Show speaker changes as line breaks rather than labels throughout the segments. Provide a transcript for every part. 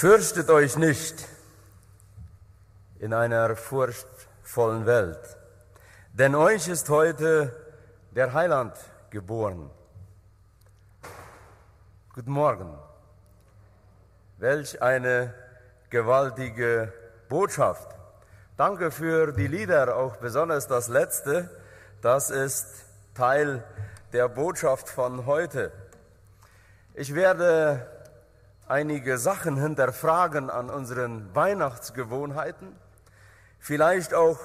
Fürchtet euch nicht in einer furchtvollen Welt, denn euch ist heute der Heiland geboren. Guten Morgen. Welch eine gewaltige Botschaft. Danke für die Lieder, auch besonders das letzte. Das ist Teil der Botschaft von heute. Ich werde einige Sachen hinterfragen an unseren Weihnachtsgewohnheiten, vielleicht auch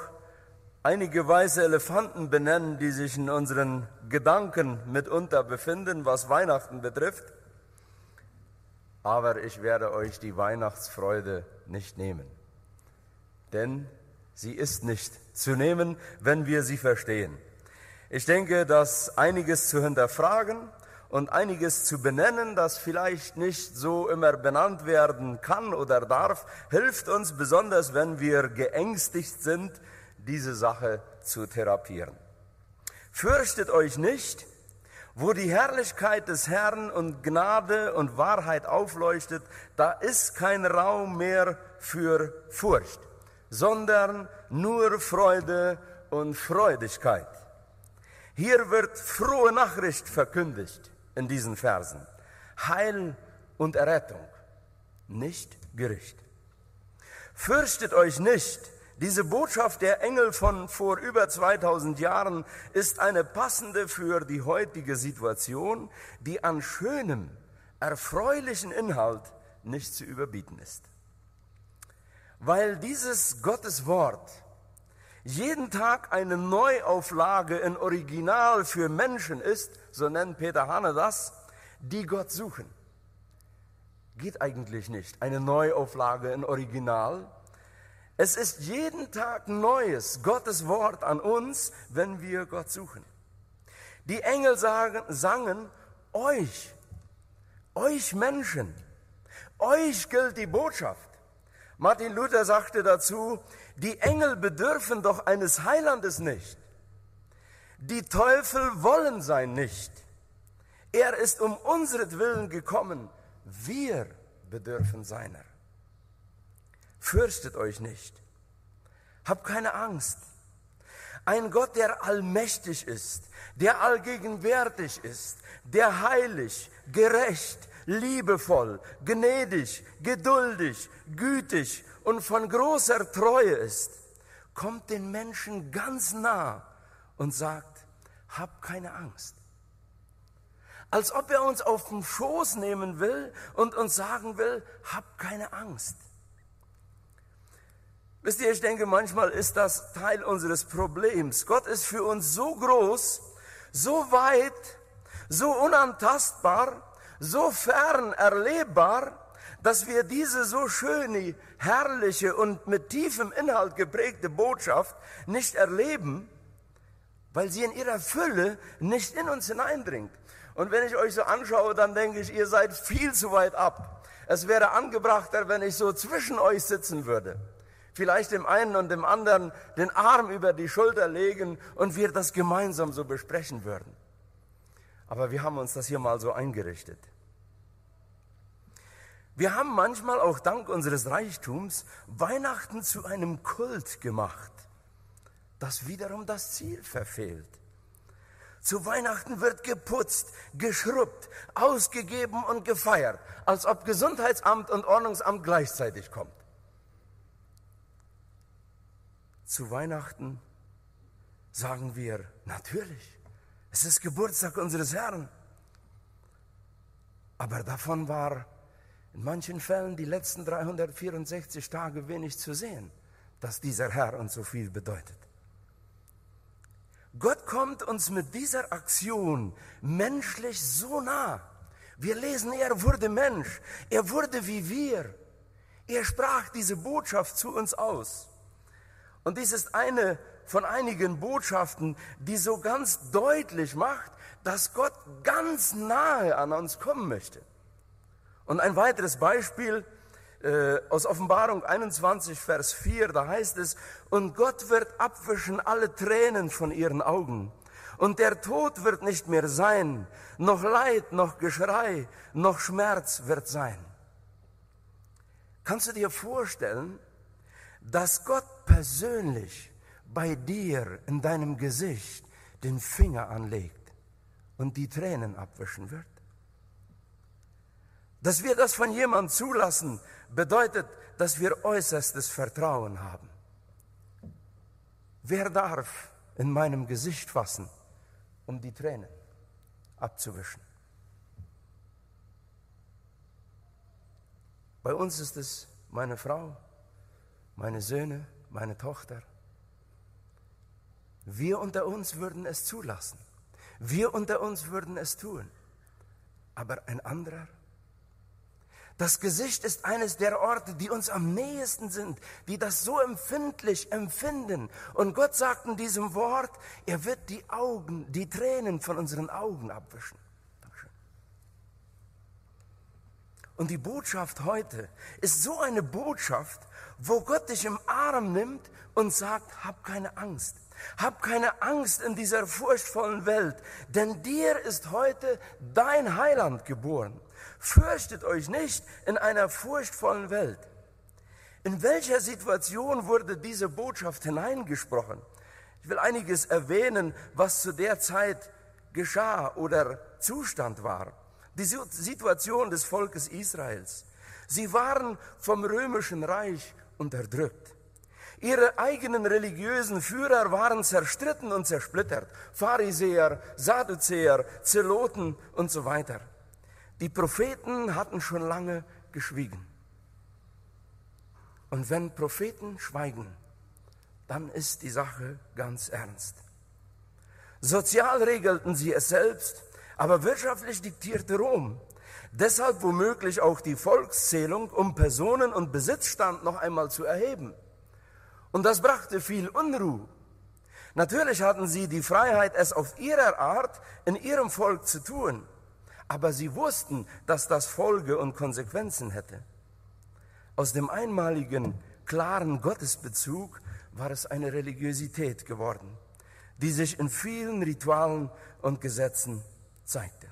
einige weiße Elefanten benennen, die sich in unseren Gedanken mitunter befinden, was Weihnachten betrifft. Aber ich werde euch die Weihnachtsfreude nicht nehmen, denn sie ist nicht zu nehmen, wenn wir sie verstehen. Ich denke, dass einiges zu hinterfragen und einiges zu benennen, das vielleicht nicht so immer benannt werden kann oder darf, hilft uns besonders, wenn wir geängstigt sind, diese Sache zu therapieren. Fürchtet euch nicht, wo die Herrlichkeit des Herrn und Gnade und Wahrheit aufleuchtet, da ist kein Raum mehr für Furcht, sondern nur Freude und Freudigkeit. Hier wird frohe Nachricht verkündigt in diesen Versen. Heil und Errettung, nicht Gericht. Fürchtet euch nicht. Diese Botschaft der Engel von vor über 2000 Jahren ist eine passende für die heutige Situation, die an schönem, erfreulichen Inhalt nicht zu überbieten ist. Weil dieses Gottes Wort jeden Tag eine Neuauflage in Original für Menschen ist, so nennt Peter Hane das, die Gott suchen. Geht eigentlich nicht. Eine Neuauflage in Original. Es ist jeden Tag Neues, Gottes Wort an uns, wenn wir Gott suchen. Die Engel sagen, sangen, euch, euch Menschen, euch gilt die Botschaft. Martin Luther sagte dazu, die Engel bedürfen doch eines Heilandes nicht. Die Teufel wollen sein nicht. Er ist um unsretwillen gekommen. Wir bedürfen seiner. Fürchtet euch nicht. Habt keine Angst. Ein Gott, der allmächtig ist, der allgegenwärtig ist, der heilig, gerecht, liebevoll, gnädig, geduldig, gütig und von großer Treue ist, kommt den Menschen ganz nah und sagt, hab keine Angst. Als ob er uns auf den Schoß nehmen will und uns sagen will, hab keine Angst. Wisst ihr, ich denke, manchmal ist das Teil unseres Problems. Gott ist für uns so groß, so weit, so unantastbar, so fern erlebbar, dass wir diese so schöne, herrliche und mit tiefem Inhalt geprägte Botschaft nicht erleben, weil sie in ihrer Fülle nicht in uns hineindringt. Und wenn ich euch so anschaue, dann denke ich, ihr seid viel zu weit ab. Es wäre angebrachter, wenn ich so zwischen euch sitzen würde. Vielleicht dem einen und dem anderen den Arm über die Schulter legen und wir das gemeinsam so besprechen würden. Aber wir haben uns das hier mal so eingerichtet. Wir haben manchmal auch dank unseres Reichtums Weihnachten zu einem Kult gemacht, das wiederum das Ziel verfehlt. Zu Weihnachten wird geputzt, geschrubbt, ausgegeben und gefeiert, als ob Gesundheitsamt und Ordnungsamt gleichzeitig kommt. Zu Weihnachten sagen wir, natürlich, es ist Geburtstag unseres Herrn. Aber davon war in manchen Fällen die letzten 364 Tage wenig zu sehen, dass dieser Herr uns so viel bedeutet. Gott kommt uns mit dieser Aktion menschlich so nah. Wir lesen, er wurde Mensch, er wurde wie wir. Er sprach diese Botschaft zu uns aus. Und dies ist eine von einigen Botschaften, die so ganz deutlich macht, dass Gott ganz nahe an uns kommen möchte. Und ein weiteres Beispiel äh, aus Offenbarung 21, Vers 4, da heißt es, und Gott wird abwischen alle Tränen von ihren Augen. Und der Tod wird nicht mehr sein, noch Leid, noch Geschrei, noch Schmerz wird sein. Kannst du dir vorstellen, dass Gott persönlich bei dir in deinem Gesicht den Finger anlegt und die Tränen abwischen wird? Dass wir das von jemandem zulassen, bedeutet, dass wir äußerstes Vertrauen haben. Wer darf in meinem Gesicht fassen, um die Tränen abzuwischen? Bei uns ist es meine Frau, meine Söhne, meine Tochter. Wir unter uns würden es zulassen. Wir unter uns würden es tun. Aber ein anderer? Das Gesicht ist eines der Orte, die uns am nähesten sind, die das so empfindlich empfinden. Und Gott sagt in diesem Wort, er wird die Augen, die Tränen von unseren Augen abwischen. Und die Botschaft heute ist so eine Botschaft, wo Gott dich im Arm nimmt und sagt, hab keine Angst. Hab keine Angst in dieser furchtvollen Welt, denn dir ist heute dein Heiland geboren. Fürchtet euch nicht in einer furchtvollen Welt. In welcher Situation wurde diese Botschaft hineingesprochen? Ich will einiges erwähnen, was zu der Zeit geschah oder Zustand war die Situation des Volkes Israels. Sie waren vom römischen Reich unterdrückt. Ihre eigenen religiösen Führer waren zerstritten und zersplittert. Pharisäer, Sadduzäer, Zeloten und so weiter. Die Propheten hatten schon lange geschwiegen. Und wenn Propheten schweigen, dann ist die Sache ganz ernst. Sozial regelten sie es selbst, aber wirtschaftlich diktierte Rom. Deshalb womöglich auch die Volkszählung, um Personen- und Besitzstand noch einmal zu erheben. Und das brachte viel Unruhe. Natürlich hatten sie die Freiheit, es auf ihre Art in ihrem Volk zu tun, aber sie wussten, dass das Folge und Konsequenzen hätte. Aus dem einmaligen, klaren Gottesbezug war es eine Religiosität geworden, die sich in vielen Ritualen und Gesetzen zeigte.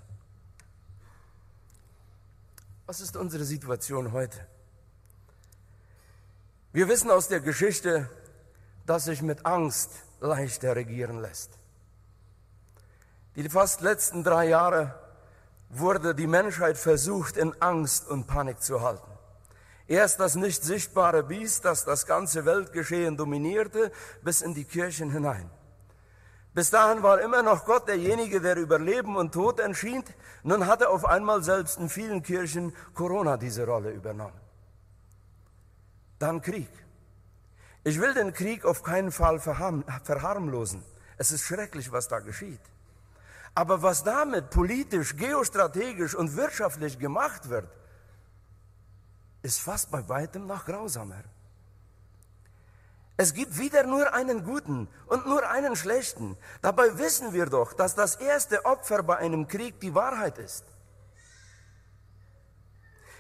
Was ist unsere Situation heute? Wir wissen aus der Geschichte, dass sich mit Angst leichter regieren lässt. Die fast letzten drei Jahre wurde die Menschheit versucht, in Angst und Panik zu halten. Erst das nicht sichtbare Biest, das das ganze Weltgeschehen dominierte, bis in die Kirchen hinein. Bis dahin war immer noch Gott derjenige, der über Leben und Tod entschied. Nun hatte auf einmal selbst in vielen Kirchen Corona diese Rolle übernommen. Dann Krieg. Ich will den Krieg auf keinen Fall verharmlosen. Es ist schrecklich, was da geschieht. Aber was damit politisch, geostrategisch und wirtschaftlich gemacht wird, ist fast bei weitem noch grausamer. Es gibt wieder nur einen guten und nur einen schlechten. Dabei wissen wir doch, dass das erste Opfer bei einem Krieg die Wahrheit ist.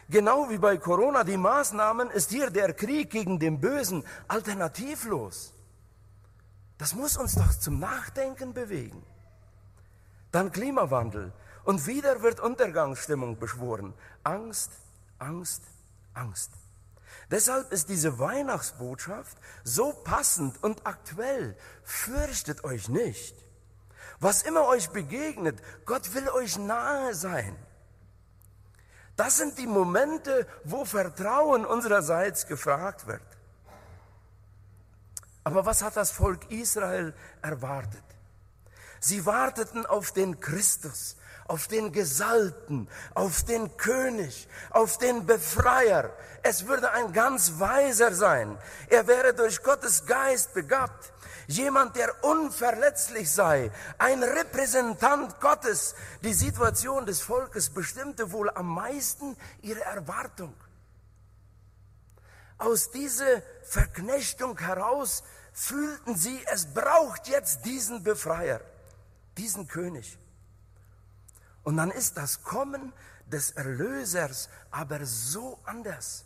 Genau wie bei Corona die Maßnahmen ist hier der Krieg gegen den Bösen alternativlos. Das muss uns doch zum Nachdenken bewegen. Dann Klimawandel und wieder wird Untergangsstimmung beschworen. Angst, Angst, Angst. Deshalb ist diese Weihnachtsbotschaft so passend und aktuell. Fürchtet euch nicht. Was immer euch begegnet, Gott will euch nahe sein. Das sind die Momente, wo Vertrauen unsererseits gefragt wird. Aber was hat das Volk Israel erwartet? Sie warteten auf den Christus, auf den Gesalbten, auf den König, auf den Befreier. Es würde ein ganz weiser sein. Er wäre durch Gottes Geist begabt. Jemand, der unverletzlich sei, ein Repräsentant Gottes. Die Situation des Volkes bestimmte wohl am meisten ihre Erwartung. Aus dieser Verknechtung heraus fühlten sie, es braucht jetzt diesen Befreier, diesen König. Und dann ist das Kommen des Erlösers aber so anders.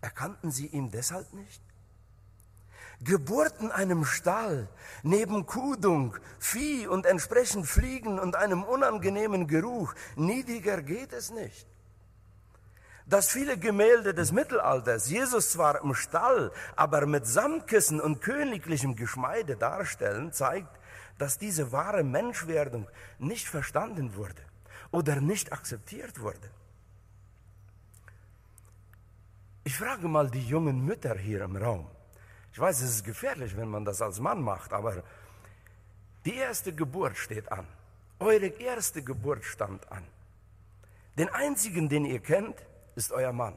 Erkannten sie ihn deshalb nicht? Geburt in einem Stall, neben Kudung, Vieh und entsprechend Fliegen und einem unangenehmen Geruch, niedriger geht es nicht. Dass viele Gemälde des Mittelalters Jesus zwar im Stall, aber mit Samtkissen und königlichem Geschmeide darstellen, zeigt, dass diese wahre Menschwerdung nicht verstanden wurde oder nicht akzeptiert wurde. Ich frage mal die jungen Mütter hier im Raum. Ich weiß, es ist gefährlich, wenn man das als Mann macht, aber die erste Geburt steht an. Eure erste Geburt stand an. Den einzigen, den ihr kennt, ist euer Mann.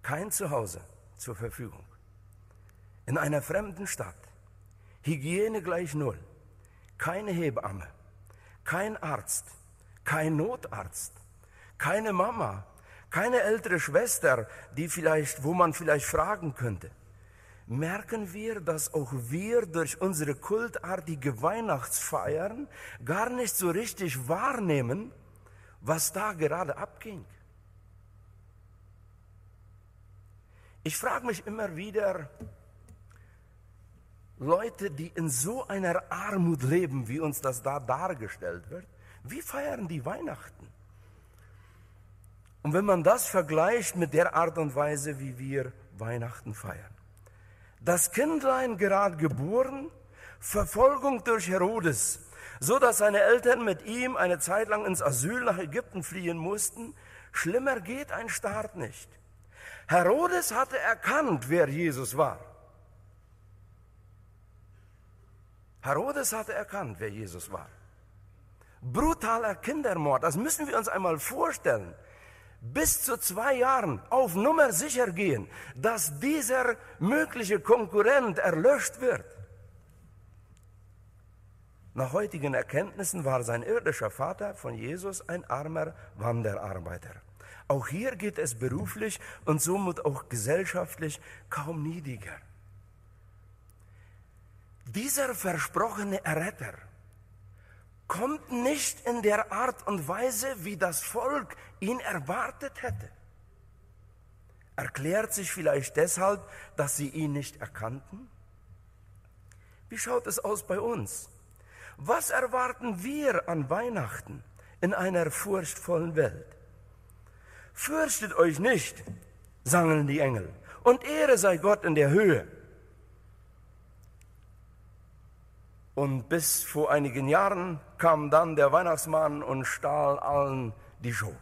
Kein Zuhause zur Verfügung. In einer fremden Stadt. Hygiene gleich null. Keine Hebamme. Kein Arzt. Kein Notarzt. Keine Mama. Keine ältere Schwester, die vielleicht, wo man vielleicht fragen könnte. Merken wir, dass auch wir durch unsere kultartige Weihnachtsfeiern gar nicht so richtig wahrnehmen, was da gerade abging. Ich frage mich immer wieder, Leute, die in so einer Armut leben, wie uns das da dargestellt wird, wie feiern die Weihnachten? Und wenn man das vergleicht mit der Art und Weise, wie wir Weihnachten feiern. Das Kindlein gerade geboren, Verfolgung durch Herodes, so dass seine Eltern mit ihm eine Zeit lang ins Asyl nach Ägypten fliehen mussten. Schlimmer geht ein Staat nicht. Herodes hatte erkannt, wer Jesus war. Herodes hatte erkannt, wer Jesus war. Brutaler Kindermord, das müssen wir uns einmal vorstellen. Bis zu zwei Jahren auf Nummer sicher gehen, dass dieser mögliche Konkurrent erlöscht wird. Nach heutigen Erkenntnissen war sein irdischer Vater von Jesus ein armer Wanderarbeiter. Auch hier geht es beruflich und somit auch gesellschaftlich kaum niedriger. Dieser versprochene Erretter kommt nicht in der Art und Weise, wie das Volk ihn erwartet hätte. Erklärt sich vielleicht deshalb, dass sie ihn nicht erkannten? Wie schaut es aus bei uns? Was erwarten wir an Weihnachten in einer furchtvollen Welt? Fürchtet euch nicht, sangen die Engel, und Ehre sei Gott in der Höhe. Und bis vor einigen Jahren kam dann der Weihnachtsmann und stahl allen die Show.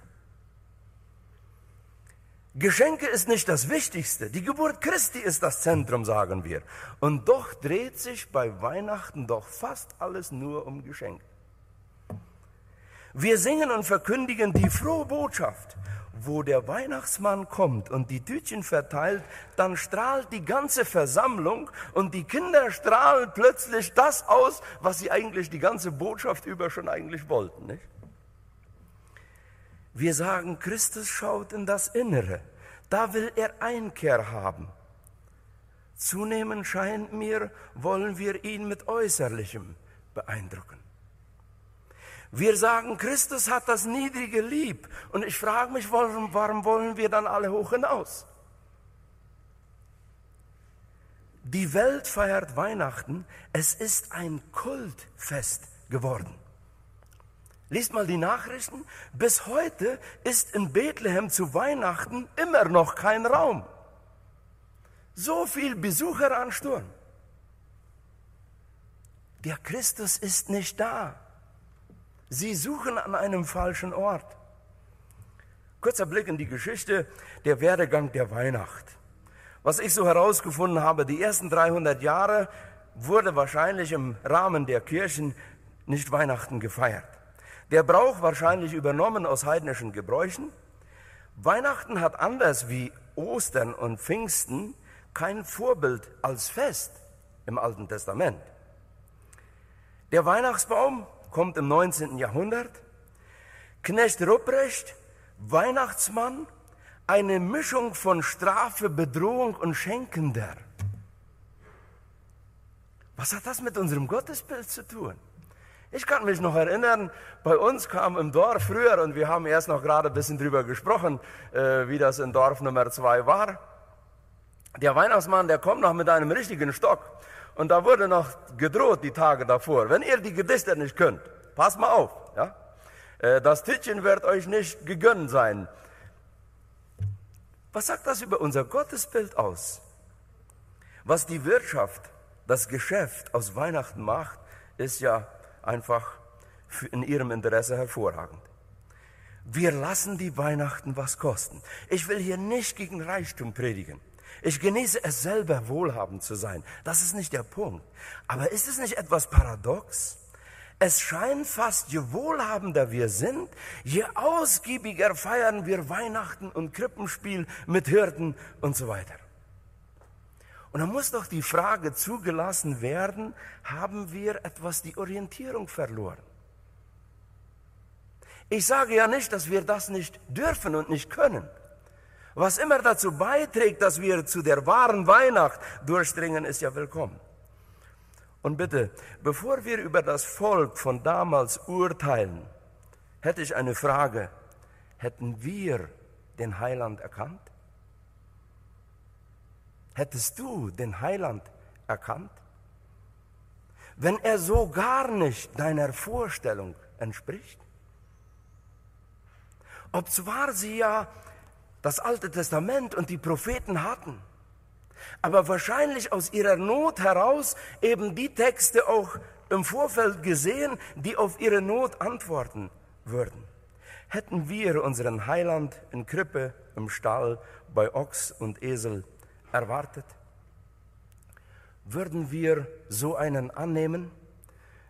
Geschenke ist nicht das Wichtigste. Die Geburt Christi ist das Zentrum, sagen wir. Und doch dreht sich bei Weihnachten doch fast alles nur um Geschenke. Wir singen und verkündigen die frohe Botschaft. Wo der Weihnachtsmann kommt und die Tütchen verteilt, dann strahlt die ganze Versammlung und die Kinder strahlen plötzlich das aus, was sie eigentlich die ganze Botschaft über schon eigentlich wollten. Nicht? Wir sagen, Christus schaut in das Innere. Da will er Einkehr haben. Zunehmend scheint mir, wollen wir ihn mit Äußerlichem beeindrucken. Wir sagen, Christus hat das Niedrige lieb. Und ich frage mich, warum, wollen wir dann alle hoch hinaus? Die Welt feiert Weihnachten. Es ist ein Kultfest geworden. Liest mal die Nachrichten. Bis heute ist in Bethlehem zu Weihnachten immer noch kein Raum. So viel Besucher an Sturm. Der Christus ist nicht da. Sie suchen an einem falschen Ort. Kurzer Blick in die Geschichte, der Werdegang der Weihnacht. Was ich so herausgefunden habe, die ersten 300 Jahre wurde wahrscheinlich im Rahmen der Kirchen nicht Weihnachten gefeiert. Der Brauch wahrscheinlich übernommen aus heidnischen Gebräuchen. Weihnachten hat anders wie Ostern und Pfingsten kein Vorbild als Fest im Alten Testament. Der Weihnachtsbaum kommt im 19. Jahrhundert. Knecht Rupprecht, Weihnachtsmann, eine Mischung von Strafe, Bedrohung und Schenkender. Was hat das mit unserem Gottesbild zu tun? Ich kann mich noch erinnern, bei uns kam im Dorf früher, und wir haben erst noch gerade ein bisschen drüber gesprochen, äh, wie das in Dorf Nummer zwei war. Der Weihnachtsmann, der kommt noch mit einem richtigen Stock. Und da wurde noch gedroht die Tage davor. Wenn ihr die Gedichte nicht könnt, passt mal auf. Ja? Äh, das Tittchen wird euch nicht gegönnt sein. Was sagt das über unser Gottesbild aus? Was die Wirtschaft, das Geschäft aus Weihnachten macht, ist ja einfach in ihrem Interesse hervorragend. Wir lassen die Weihnachten was kosten. Ich will hier nicht gegen Reichtum predigen. Ich genieße es selber, wohlhabend zu sein. Das ist nicht der Punkt. Aber ist es nicht etwas paradox? Es scheint fast, je wohlhabender wir sind, je ausgiebiger feiern wir Weihnachten und Krippenspiel mit Hirten und so weiter. Und dann muss doch die Frage zugelassen werden, haben wir etwas die Orientierung verloren? Ich sage ja nicht, dass wir das nicht dürfen und nicht können. Was immer dazu beiträgt, dass wir zu der wahren Weihnacht durchdringen, ist ja willkommen. Und bitte, bevor wir über das Volk von damals urteilen, hätte ich eine Frage. Hätten wir den Heiland erkannt? Hättest du den Heiland erkannt? Wenn er so gar nicht deiner Vorstellung entspricht? Ob zwar sie ja das Alte Testament und die Propheten hatten, aber wahrscheinlich aus ihrer Not heraus eben die Texte auch im Vorfeld gesehen, die auf ihre Not antworten würden. Hätten wir unseren Heiland in Krippe, im Stall, bei Ochs und Esel erwartet? Würden wir so einen annehmen,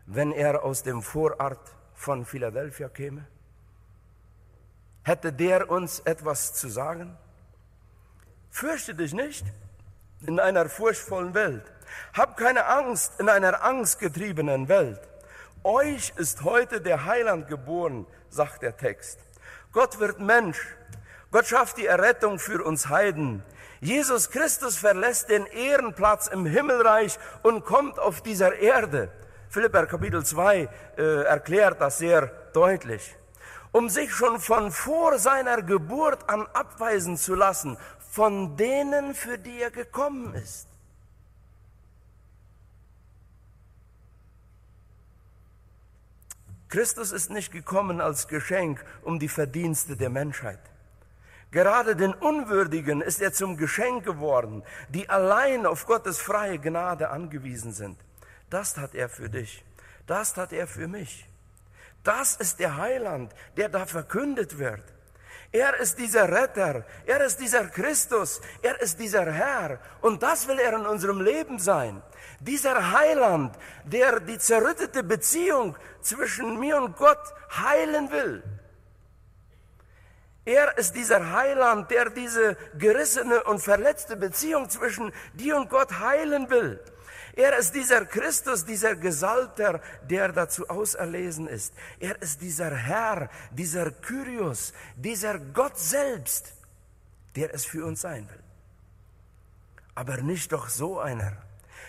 wenn er aus dem Vorort von Philadelphia käme? Hätte der uns etwas zu sagen? Fürchte dich nicht in einer furchtvollen Welt. Hab keine Angst in einer angstgetriebenen Welt. Euch ist heute der Heiland geboren, sagt der Text. Gott wird Mensch. Gott schafft die Errettung für uns Heiden. Jesus Christus verlässt den Ehrenplatz im Himmelreich und kommt auf dieser Erde. Philipper Kapitel 2 äh, erklärt das sehr deutlich um sich schon von vor seiner Geburt an abweisen zu lassen von denen, für die er gekommen ist. Christus ist nicht gekommen als Geschenk um die Verdienste der Menschheit. Gerade den Unwürdigen ist er zum Geschenk geworden, die allein auf Gottes freie Gnade angewiesen sind. Das hat er für dich. Das hat er für mich. Das ist der Heiland, der da verkündet wird. Er ist dieser Retter, er ist dieser Christus, er ist dieser Herr und das will er in unserem Leben sein. Dieser Heiland, der die zerrüttete Beziehung zwischen mir und Gott heilen will. Er ist dieser Heiland, der diese gerissene und verletzte Beziehung zwischen dir und Gott heilen will. Er ist dieser Christus, dieser Gesalter, der dazu auserlesen ist. Er ist dieser Herr, dieser Kyrios, dieser Gott selbst, der es für uns sein will. Aber nicht doch so einer.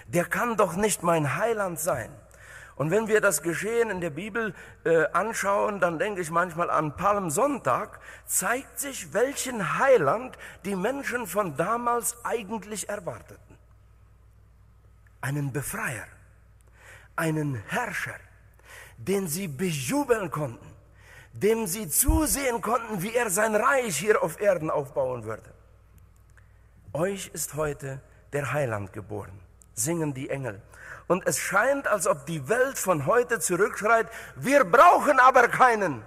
Der kann doch nicht mein Heiland sein. Und wenn wir das Geschehen in der Bibel äh, anschauen, dann denke ich manchmal an Palmsonntag, zeigt sich, welchen Heiland die Menschen von damals eigentlich erwarteten einen Befreier, einen Herrscher, den sie bejubeln konnten, dem sie zusehen konnten, wie er sein Reich hier auf Erden aufbauen würde. Euch ist heute der Heiland geboren, singen die Engel. Und es scheint, als ob die Welt von heute zurückschreit, wir brauchen aber keinen.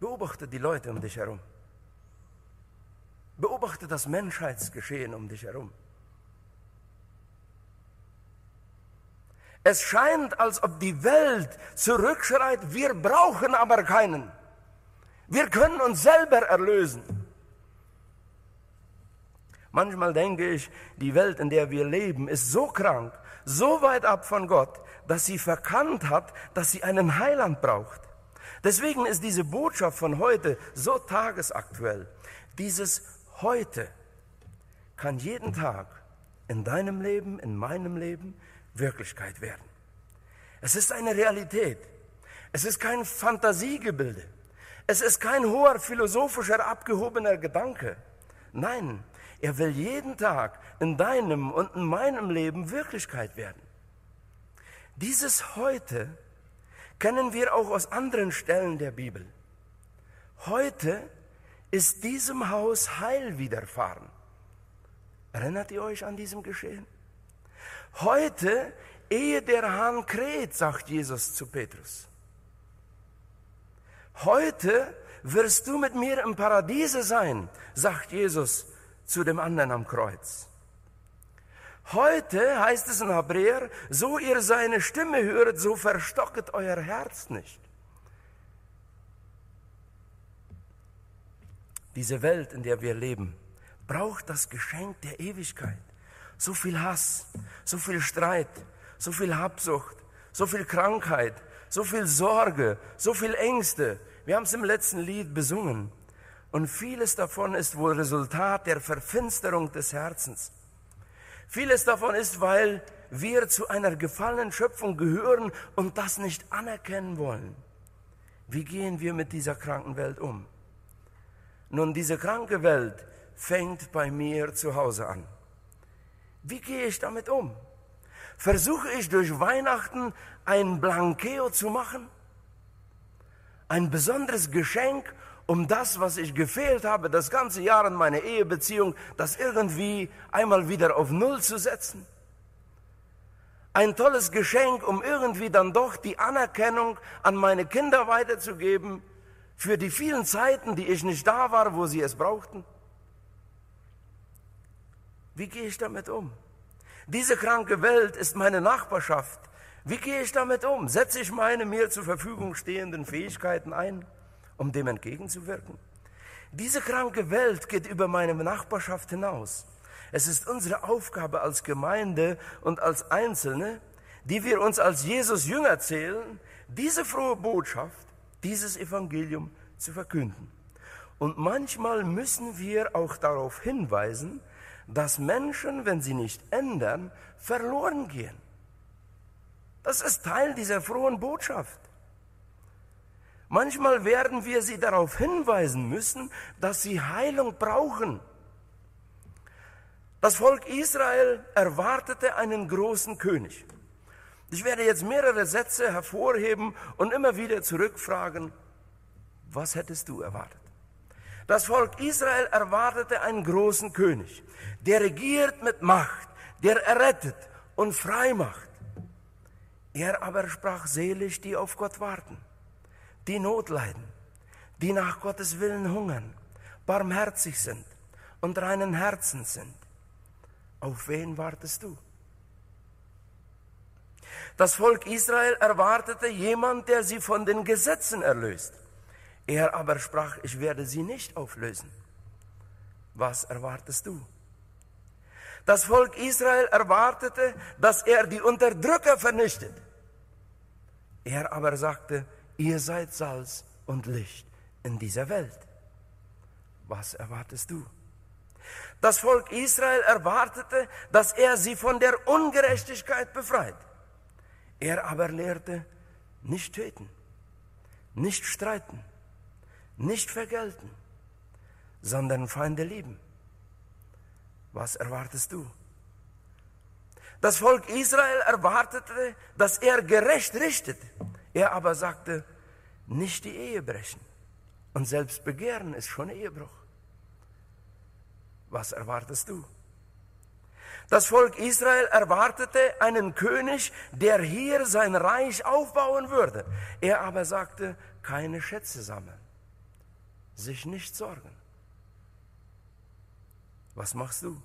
Beobachte die Leute um dich herum. Beobachte das Menschheitsgeschehen um dich herum. Es scheint, als ob die Welt zurückschreit, wir brauchen aber keinen. Wir können uns selber erlösen. Manchmal denke ich, die Welt, in der wir leben, ist so krank, so weit ab von Gott, dass sie verkannt hat, dass sie einen Heiland braucht. Deswegen ist diese Botschaft von heute so tagesaktuell. Dieses heute kann jeden Tag in deinem Leben, in meinem Leben Wirklichkeit werden. Es ist eine Realität. Es ist kein Fantasiegebilde. Es ist kein hoher philosophischer, abgehobener Gedanke. Nein, er will jeden Tag in deinem und in meinem Leben Wirklichkeit werden. Dieses heute kennen wir auch aus anderen Stellen der Bibel. heute ist diesem Haus Heil widerfahren. Erinnert ihr euch an diesem Geschehen? Heute, ehe der Hahn kräht, sagt Jesus zu Petrus. Heute wirst du mit mir im Paradiese sein, sagt Jesus zu dem anderen am Kreuz. Heute heißt es in Hebräer, so ihr seine Stimme höret, so verstocket euer Herz nicht. Diese Welt, in der wir leben, braucht das Geschenk der Ewigkeit. So viel Hass, so viel Streit, so viel Habsucht, so viel Krankheit, so viel Sorge, so viel Ängste. Wir haben es im letzten Lied besungen. Und vieles davon ist wohl Resultat der Verfinsterung des Herzens. Vieles davon ist, weil wir zu einer gefallenen Schöpfung gehören und das nicht anerkennen wollen. Wie gehen wir mit dieser kranken Welt um? Nun, diese kranke Welt fängt bei mir zu Hause an. Wie gehe ich damit um? Versuche ich durch Weihnachten ein Blankeo zu machen? Ein besonderes Geschenk, um das, was ich gefehlt habe, das ganze Jahr in meiner Ehebeziehung, das irgendwie einmal wieder auf Null zu setzen? Ein tolles Geschenk, um irgendwie dann doch die Anerkennung an meine Kinder weiterzugeben für die vielen Zeiten, die ich nicht da war, wo sie es brauchten? Wie gehe ich damit um? Diese kranke Welt ist meine Nachbarschaft. Wie gehe ich damit um? Setze ich meine mir zur Verfügung stehenden Fähigkeiten ein? um dem entgegenzuwirken. Diese kranke Welt geht über meine Nachbarschaft hinaus. Es ist unsere Aufgabe als Gemeinde und als Einzelne, die wir uns als Jesus Jünger zählen, diese frohe Botschaft, dieses Evangelium zu verkünden. Und manchmal müssen wir auch darauf hinweisen, dass Menschen, wenn sie nicht ändern, verloren gehen. Das ist Teil dieser frohen Botschaft. Manchmal werden wir sie darauf hinweisen müssen, dass sie Heilung brauchen. Das Volk Israel erwartete einen großen König. Ich werde jetzt mehrere Sätze hervorheben und immer wieder zurückfragen, was hättest du erwartet? Das Volk Israel erwartete einen großen König, der regiert mit Macht, der errettet und frei macht. Er aber sprach selig, die auf Gott warten die Not leiden, die nach Gottes Willen hungern, barmherzig sind und reinen Herzen sind. Auf wen wartest du? Das Volk Israel erwartete jemand, der sie von den Gesetzen erlöst. Er aber sprach, ich werde sie nicht auflösen. Was erwartest du? Das Volk Israel erwartete, dass er die Unterdrücker vernichtet. Er aber sagte, Ihr seid Salz und Licht in dieser Welt. Was erwartest du? Das Volk Israel erwartete, dass er sie von der Ungerechtigkeit befreit. Er aber lehrte, nicht töten, nicht streiten, nicht vergelten, sondern Feinde lieben. Was erwartest du? Das Volk Israel erwartete, dass er gerecht richtet. Er aber sagte, nicht die Ehe brechen. Und selbst begehren ist schon Ehebruch. Was erwartest du? Das Volk Israel erwartete einen König, der hier sein Reich aufbauen würde. Er aber sagte, keine Schätze sammeln, sich nicht sorgen. Was machst du?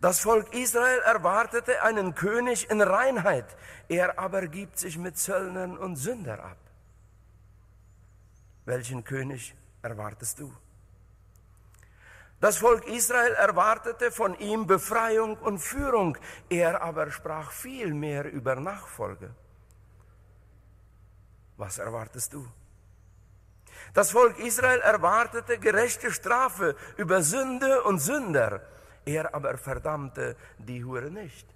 Das Volk Israel erwartete einen König in Reinheit, er aber gibt sich mit Zöllnern und Sünder ab. Welchen König erwartest du? Das Volk Israel erwartete von ihm Befreiung und Führung, er aber sprach viel mehr über Nachfolge. Was erwartest du? Das Volk Israel erwartete gerechte Strafe über Sünde und Sünder, er aber verdammte die Hure nicht.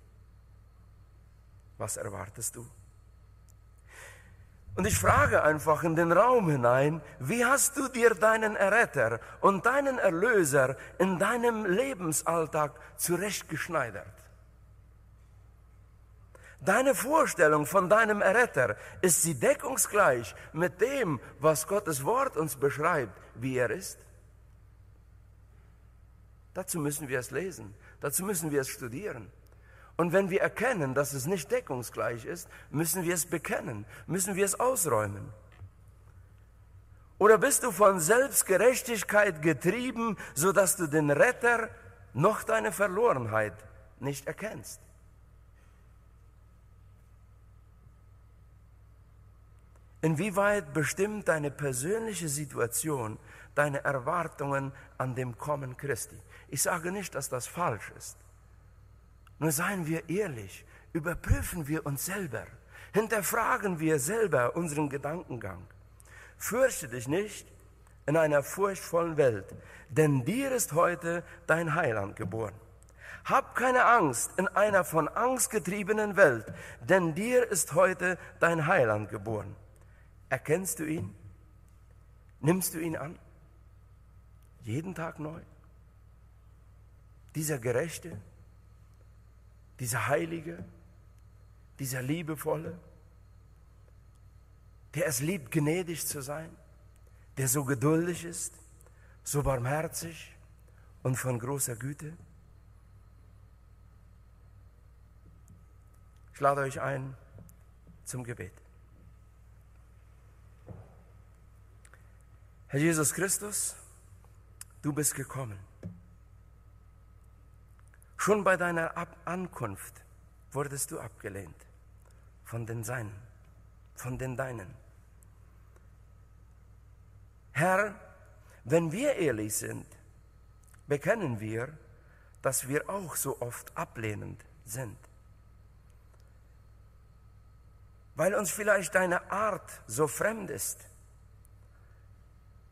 Was erwartest du? Und ich frage einfach in den Raum hinein, wie hast du dir deinen Erretter und deinen Erlöser in deinem Lebensalltag zurechtgeschneidert? Deine Vorstellung von deinem Erretter, ist sie deckungsgleich mit dem, was Gottes Wort uns beschreibt, wie er ist? Dazu müssen wir es lesen, dazu müssen wir es studieren. Und wenn wir erkennen, dass es nicht deckungsgleich ist, müssen wir es bekennen, müssen wir es ausräumen. Oder bist du von Selbstgerechtigkeit getrieben, so dass du den Retter noch deine Verlorenheit nicht erkennst? Inwieweit bestimmt deine persönliche Situation deine Erwartungen an dem Kommen Christi? Ich sage nicht, dass das falsch ist. Nur seien wir ehrlich, überprüfen wir uns selber, hinterfragen wir selber unseren Gedankengang. Fürchte dich nicht in einer furchtvollen Welt, denn dir ist heute dein Heiland geboren. Hab keine Angst in einer von Angst getriebenen Welt, denn dir ist heute dein Heiland geboren. Erkennst du ihn? Nimmst du ihn an? Jeden Tag neu? Dieser Gerechte, dieser Heilige, dieser Liebevolle, der es liebt, gnädig zu sein, der so geduldig ist, so barmherzig und von großer Güte? Ich lade euch ein zum Gebet. Herr Jesus Christus, du bist gekommen. Schon bei deiner Ab Ankunft wurdest du abgelehnt von den Seinen, von den Deinen. Herr, wenn wir ehrlich sind, bekennen wir, dass wir auch so oft ablehnend sind. Weil uns vielleicht deine Art so fremd ist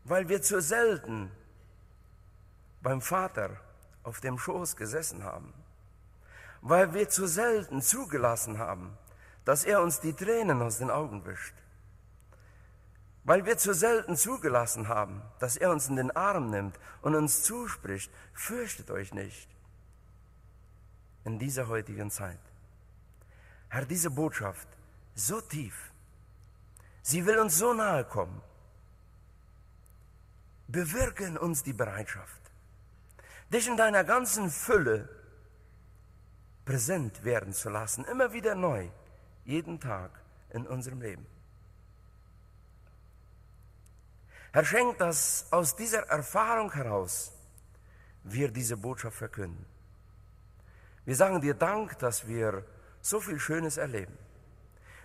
weil wir zu selten beim Vater auf dem Schoß gesessen haben, weil wir zu selten zugelassen haben, dass er uns die Tränen aus den Augen wischt, weil wir zu selten zugelassen haben, dass er uns in den Arm nimmt und uns zuspricht, fürchtet euch nicht in dieser heutigen Zeit. Herr, diese Botschaft so tief, sie will uns so nahe kommen, bewirken uns die Bereitschaft, dich in deiner ganzen Fülle präsent werden zu lassen, immer wieder neu, jeden Tag in unserem Leben. Herr, schenkt, dass aus dieser Erfahrung heraus wir diese Botschaft verkünden. Wir sagen dir Dank, dass wir so viel Schönes erleben.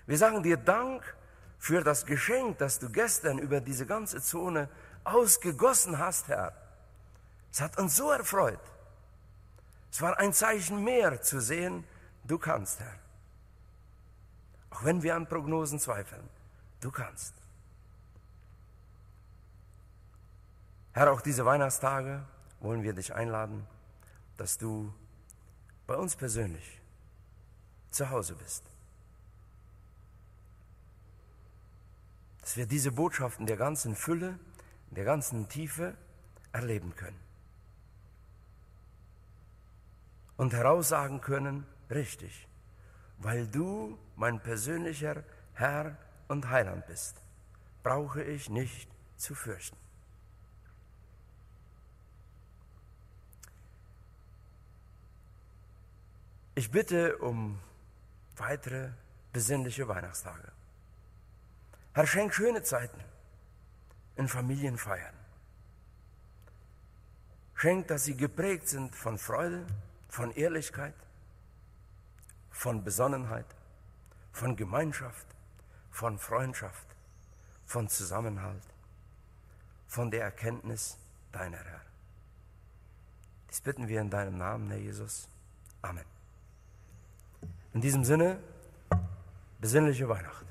Wir sagen dir Dank für das Geschenk, das du gestern über diese ganze Zone ausgegossen hast, Herr. Es hat uns so erfreut. Es war ein Zeichen mehr zu sehen, du kannst, Herr. Auch wenn wir an Prognosen zweifeln, du kannst. Herr, auch diese Weihnachtstage wollen wir dich einladen, dass du bei uns persönlich zu Hause bist. Dass wir diese Botschaften der ganzen Fülle der ganzen Tiefe erleben können. Und heraussagen können, richtig, weil du mein persönlicher Herr und Heiland bist, brauche ich nicht zu fürchten. Ich bitte um weitere besinnliche Weihnachtstage. Herr, schenk schöne Zeiten in Familien feiern. Schenkt, dass sie geprägt sind von Freude, von Ehrlichkeit, von Besonnenheit, von Gemeinschaft, von Freundschaft, von Zusammenhalt, von der Erkenntnis deiner Herr. Dies bitten wir in deinem Namen, Herr Jesus. Amen. In diesem Sinne, besinnliche Weihnacht.